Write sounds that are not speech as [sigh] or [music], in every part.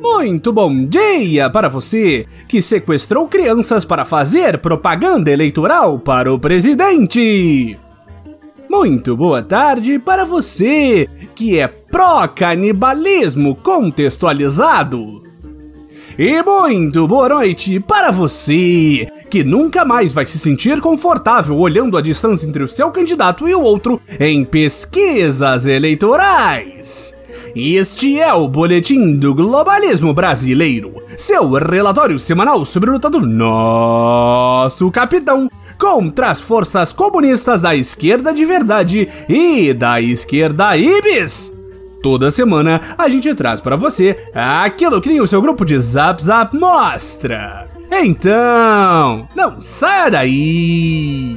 Muito bom dia para você que sequestrou crianças para fazer propaganda eleitoral para o presidente. Muito boa tarde para você que é pró-canibalismo contextualizado. E muito boa noite para você que nunca mais vai se sentir confortável olhando a distância entre o seu candidato e o outro em pesquisas eleitorais. Este é o Boletim do Globalismo Brasileiro, seu relatório semanal sobre a luta do nosso capitão contra as forças comunistas da esquerda de verdade e da esquerda ibis. Toda semana a gente traz para você aquilo que nem o seu grupo de Zap Zap mostra. Então, não saia daí!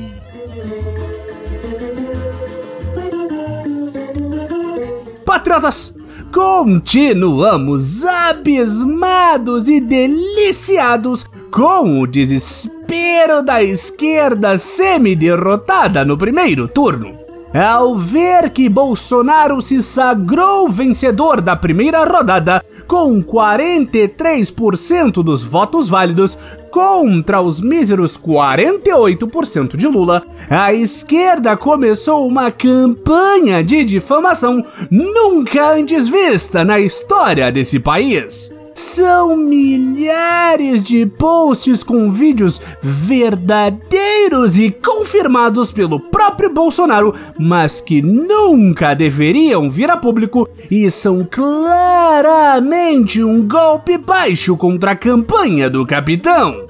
Patriotas, continuamos abismados e deliciados com o desespero da esquerda semi-derrotada no primeiro turno. Ao ver que Bolsonaro se sagrou vencedor da primeira rodada com 43% dos votos válidos contra os míseros 48% de Lula, a esquerda começou uma campanha de difamação nunca antes vista na história desse país. São milhares de posts com vídeos verdadeiros e confirmados pelo próprio Bolsonaro, mas que nunca deveriam vir a público e são claramente um golpe baixo contra a campanha do capitão.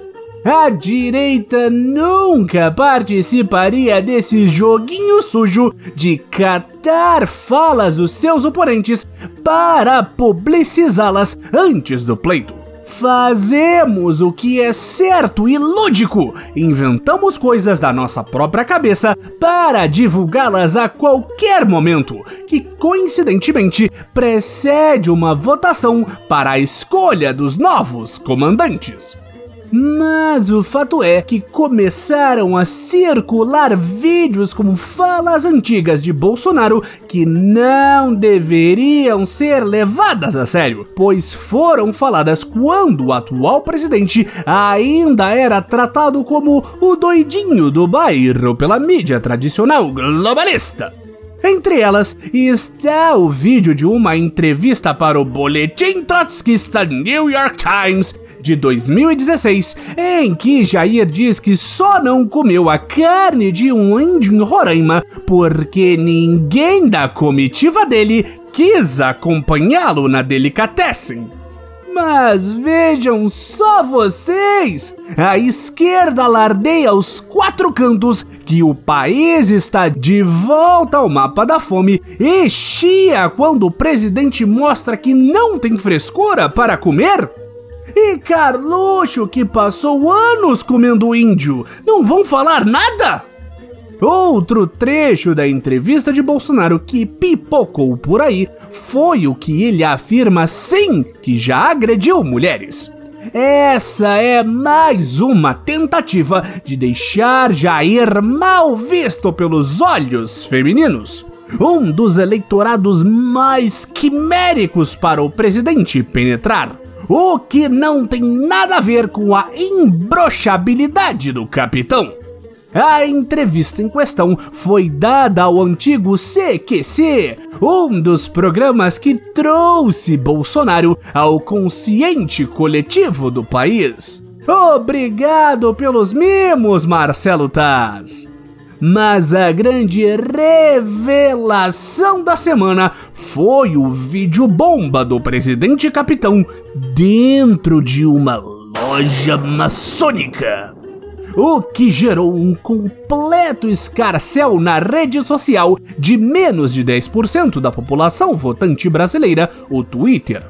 A direita nunca participaria desse joguinho sujo de catar falas dos seus oponentes para publicizá-las antes do pleito. Fazemos o que é certo e lógico. Inventamos coisas da nossa própria cabeça para divulgá-las a qualquer momento, que coincidentemente precede uma votação para a escolha dos novos comandantes. Mas o fato é que começaram a circular vídeos com falas antigas de Bolsonaro que não deveriam ser levadas a sério, pois foram faladas quando o atual presidente ainda era tratado como o doidinho do bairro pela mídia tradicional globalista. Entre elas está o vídeo de uma entrevista para o Boletim Trotskista New York Times de 2016, em que Jair diz que só não comeu a carne de um índio em Roraima porque ninguém da comitiva dele quis acompanhá-lo na delicatessen. Mas vejam só vocês! A esquerda alardeia aos quatro cantos que o país está de volta ao mapa da fome e chia quando o presidente mostra que não tem frescura para comer. E Carluxo, que passou anos comendo índio, não vão falar nada? Outro trecho da entrevista de Bolsonaro que pipocou por aí foi o que ele afirma sim que já agrediu mulheres. Essa é mais uma tentativa de deixar Jair mal visto pelos olhos femininos. Um dos eleitorados mais quiméricos para o presidente penetrar o que não tem nada a ver com a embroxabilidade do capitão. A entrevista em questão foi dada ao antigo CQC, um dos programas que trouxe Bolsonaro ao consciente coletivo do país. Obrigado pelos mimos, Marcelo Taz! Mas a grande revelação da semana foi o vídeo bomba do presidente capitão dentro de uma loja maçônica. O que gerou um completo escarcel na rede social de menos de 10% da população votante brasileira, o Twitter.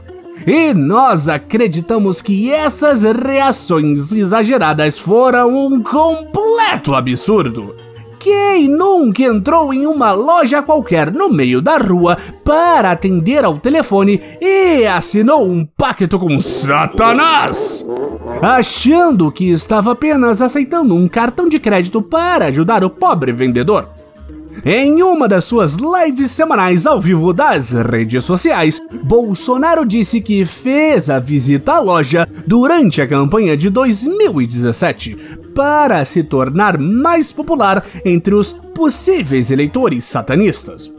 E nós acreditamos que essas reações exageradas foram um completo absurdo. Quem nunca entrou em uma loja qualquer no meio da rua para atender ao telefone e assinou um pacto com Satanás? Achando que estava apenas aceitando um cartão de crédito para ajudar o pobre vendedor. Em uma das suas lives semanais ao vivo das redes sociais, Bolsonaro disse que fez a visita à loja durante a campanha de 2017 para se tornar mais popular entre os possíveis eleitores satanistas.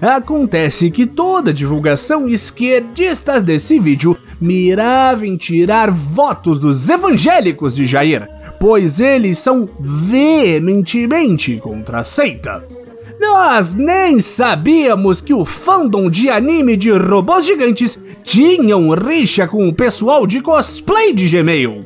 Acontece que toda a divulgação esquerdista desse vídeo mirava em tirar votos dos evangélicos de Jair, pois eles são veementemente contra a seita. Nós nem sabíamos que o fandom de anime de robôs gigantes tinha um rixa com o pessoal de cosplay de Gmail.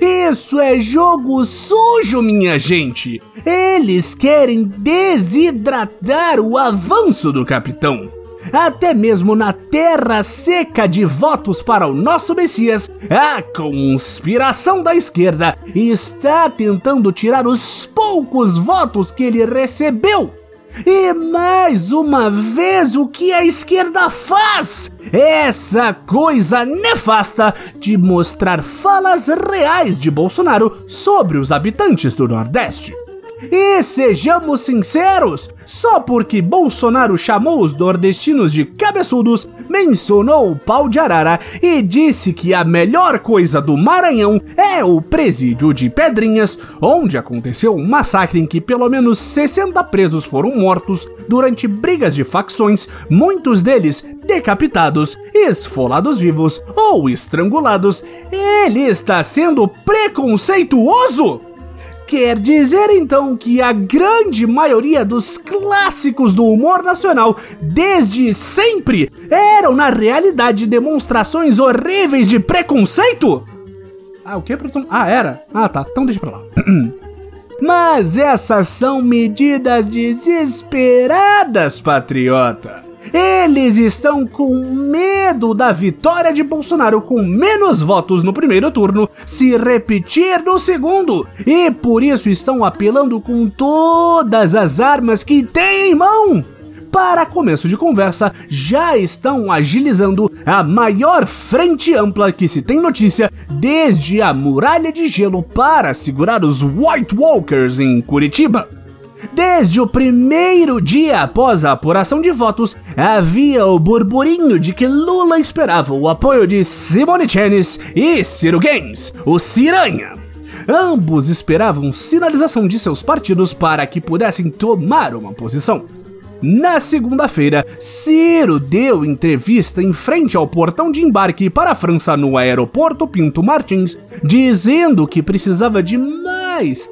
Isso é jogo sujo, minha gente! Eles querem desidratar o avanço do capitão. Até mesmo na terra seca de votos para o nosso Messias, a conspiração da esquerda está tentando tirar os poucos votos que ele recebeu e mais uma vez, o que a esquerda faz? Essa coisa nefasta de mostrar falas reais de Bolsonaro sobre os habitantes do Nordeste. E sejamos sinceros, só porque Bolsonaro chamou os nordestinos de cabeçudos, mencionou o pau de arara e disse que a melhor coisa do Maranhão é o presídio de Pedrinhas, onde aconteceu um massacre em que pelo menos 60 presos foram mortos durante brigas de facções, muitos deles decapitados, esfolados vivos ou estrangulados. Ele está sendo preconceituoso? Quer dizer então que a grande maioria dos clássicos do humor nacional, desde sempre, eram na realidade demonstrações horríveis de preconceito? Ah, o que, produção? Ah, era? Ah, tá. Então deixa pra lá. [clears throat] Mas essas são medidas desesperadas, patriota. Eles estão com medo da vitória de Bolsonaro com menos votos no primeiro turno se repetir no segundo. E por isso estão apelando com todas as armas que têm em mão. Para começo de conversa, já estão agilizando a maior frente ampla que se tem notícia desde a muralha de gelo para segurar os White Walkers em Curitiba. Desde o primeiro dia após a apuração de votos, havia o burburinho de que Lula esperava o apoio de Simone Chenes e Ciro Games, o Ciranha. Ambos esperavam sinalização de seus partidos para que pudessem tomar uma posição. Na segunda-feira, Ciro deu entrevista em frente ao portão de embarque para a França no aeroporto Pinto Martins, dizendo que precisava de mais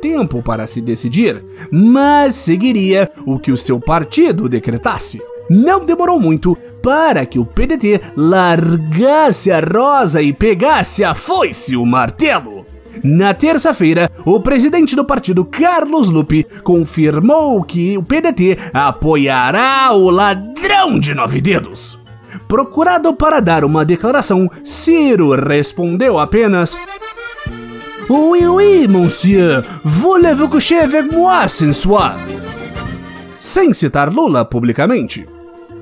tempo para se decidir, mas seguiria o que o seu partido decretasse. Não demorou muito para que o PDT largasse a rosa e pegasse a foice o martelo. Na terça-feira, o presidente do partido, Carlos Lupe, confirmou que o PDT apoiará o ladrão de nove dedos. Procurado para dar uma declaração, Ciro respondeu apenas: Oui, oui, monsieur, voulez-vous coucher avec moi soir? Sem citar Lula publicamente.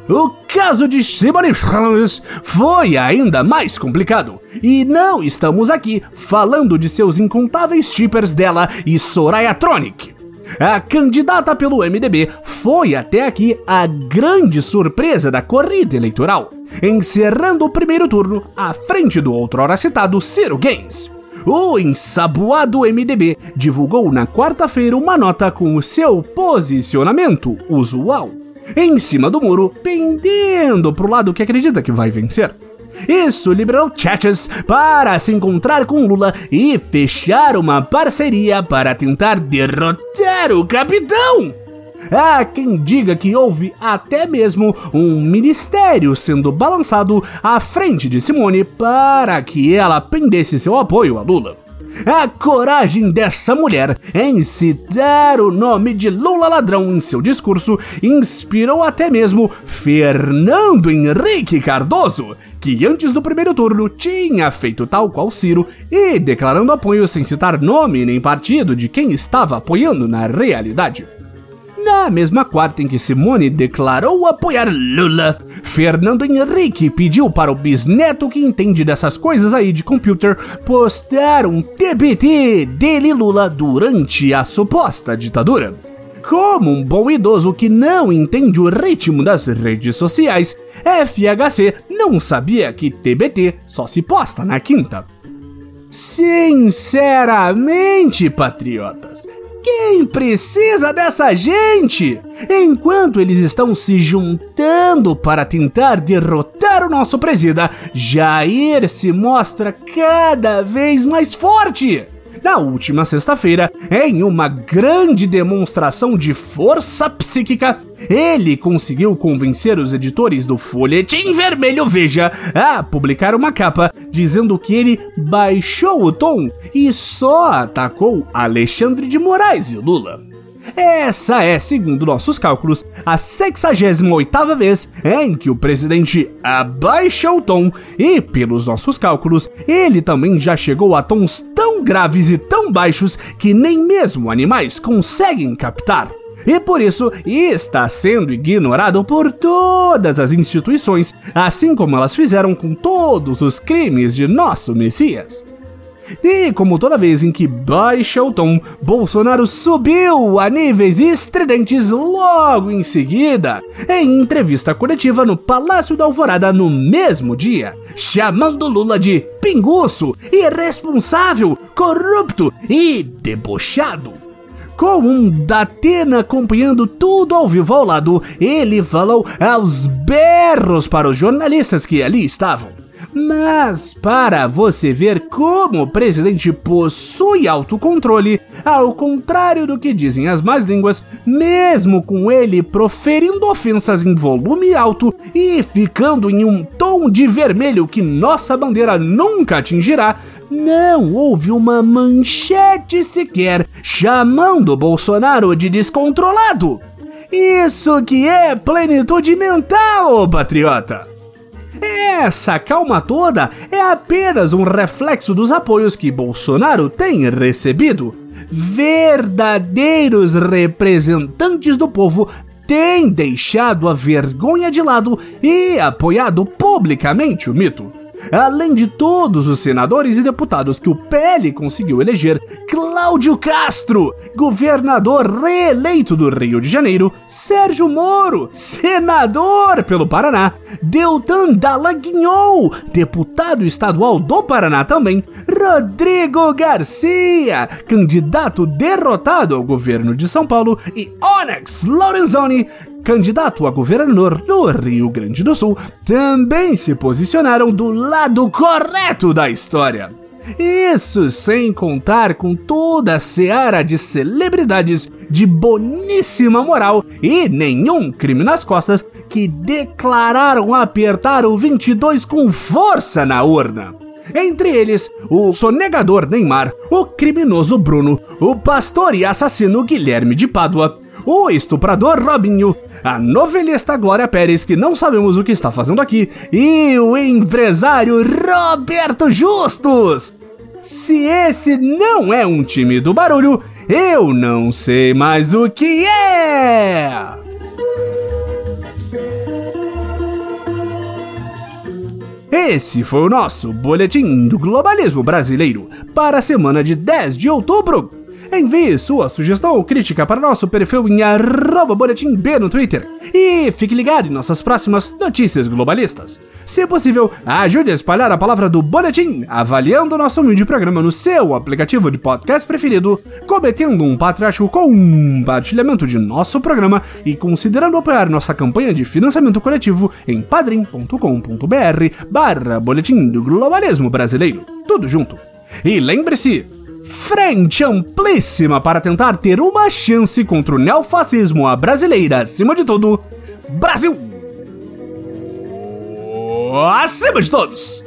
O caso de Simone Franz foi ainda mais complicado. E não estamos aqui falando de seus incontáveis shippers dela e Soraya Tronic. A candidata pelo MDB foi até aqui a grande surpresa da corrida eleitoral, encerrando o primeiro turno à frente do outrora citado Ciro Games. O ensaboado MDB divulgou na quarta-feira uma nota com o seu posicionamento usual em cima do muro, pendendo pro lado que acredita que vai vencer. Isso liberou Chachas para se encontrar com Lula e fechar uma parceria para tentar derrotar o capitão. Há quem diga que houve até mesmo um ministério sendo balançado à frente de Simone para que ela pendesse seu apoio a Lula. A coragem dessa mulher em citar o nome de Lula ladrão em seu discurso inspirou até mesmo Fernando Henrique Cardoso, que antes do primeiro turno tinha feito tal qual Ciro e declarando apoio sem citar nome nem partido de quem estava apoiando na realidade. Na mesma quarta em que Simone declarou apoiar Lula, Fernando Henrique pediu para o bisneto que entende dessas coisas aí de computer postar um TBT dele Lula durante a suposta ditadura. Como um bom idoso que não entende o ritmo das redes sociais, FHC não sabia que TBT só se posta na quinta. Sinceramente, patriotas, quem precisa dessa gente? Enquanto eles estão se juntando para tentar derrotar o nosso presida, Jair se mostra cada vez mais forte na última sexta-feira, em uma grande demonstração de força psíquica, ele conseguiu convencer os editores do Folhetim Vermelho Veja a publicar uma capa dizendo que ele baixou o tom e só atacou Alexandre de Moraes e Lula. Essa é, segundo nossos cálculos, a 68ª vez em que o presidente abaixa o tom e, pelos nossos cálculos, ele também já chegou a tons tão graves e tão baixos que nem mesmo animais conseguem captar e por isso está sendo ignorado por todas as instituições, assim como elas fizeram com todos os crimes de nosso Messias. E como toda vez em que baixa o tom, Bolsonaro subiu a níveis estridentes logo em seguida, em entrevista coletiva no Palácio da Alvorada no mesmo dia, chamando Lula de pinguço, irresponsável, corrupto e debochado. Com um Datena acompanhando tudo ao vivo ao lado, ele falou aos berros para os jornalistas que ali estavam. Mas, para você ver como o presidente possui autocontrole, ao contrário do que dizem as más línguas, mesmo com ele proferindo ofensas em volume alto e ficando em um tom de vermelho que nossa bandeira nunca atingirá, não houve uma manchete sequer chamando Bolsonaro de descontrolado. Isso que é plenitude mental, patriota! Essa calma toda é apenas um reflexo dos apoios que Bolsonaro tem recebido. Verdadeiros representantes do povo têm deixado a vergonha de lado e apoiado publicamente o mito. Além de todos os senadores e deputados que o PL conseguiu eleger, Cláudio Castro, governador reeleito do Rio de Janeiro, Sérgio Moro, senador pelo Paraná, Deltan Dallagnol, deputado estadual do Paraná também, Rodrigo Garcia, candidato derrotado ao governo de São Paulo, e Onyx Lorenzoni, candidato a governador no Rio Grande do Sul, também se posicionaram do lado correto da história. Isso sem contar com toda a seara de celebridades de boníssima moral e nenhum crime nas costas que declararam apertar o 22 com força na urna. Entre eles, o sonegador Neymar, o criminoso Bruno, o pastor e assassino Guilherme de Pádua, o estuprador Robinho, a novelista Glória Pérez, que não sabemos o que está fazendo aqui, e o empresário Roberto Justus. Se esse não é um time do barulho, eu não sei mais o que é! Esse foi o nosso Boletim do Globalismo Brasileiro para a semana de 10 de outubro. Envie sua sugestão ou crítica para nosso perfil em boletimb no Twitter. E fique ligado em nossas próximas notícias globalistas. Se possível, ajude a espalhar a palavra do Boletim, avaliando nosso humilde programa no seu aplicativo de podcast preferido, cometendo um patriótico compartilhamento de nosso programa e considerando apoiar nossa campanha de financiamento coletivo em padrim.com.br barra Boletim do Globalismo Brasileiro. Tudo junto. E lembre-se, frente amplíssima para tentar ter uma chance contra o neofascismo à brasileira, acima de tudo, Brasil! Acima de todos!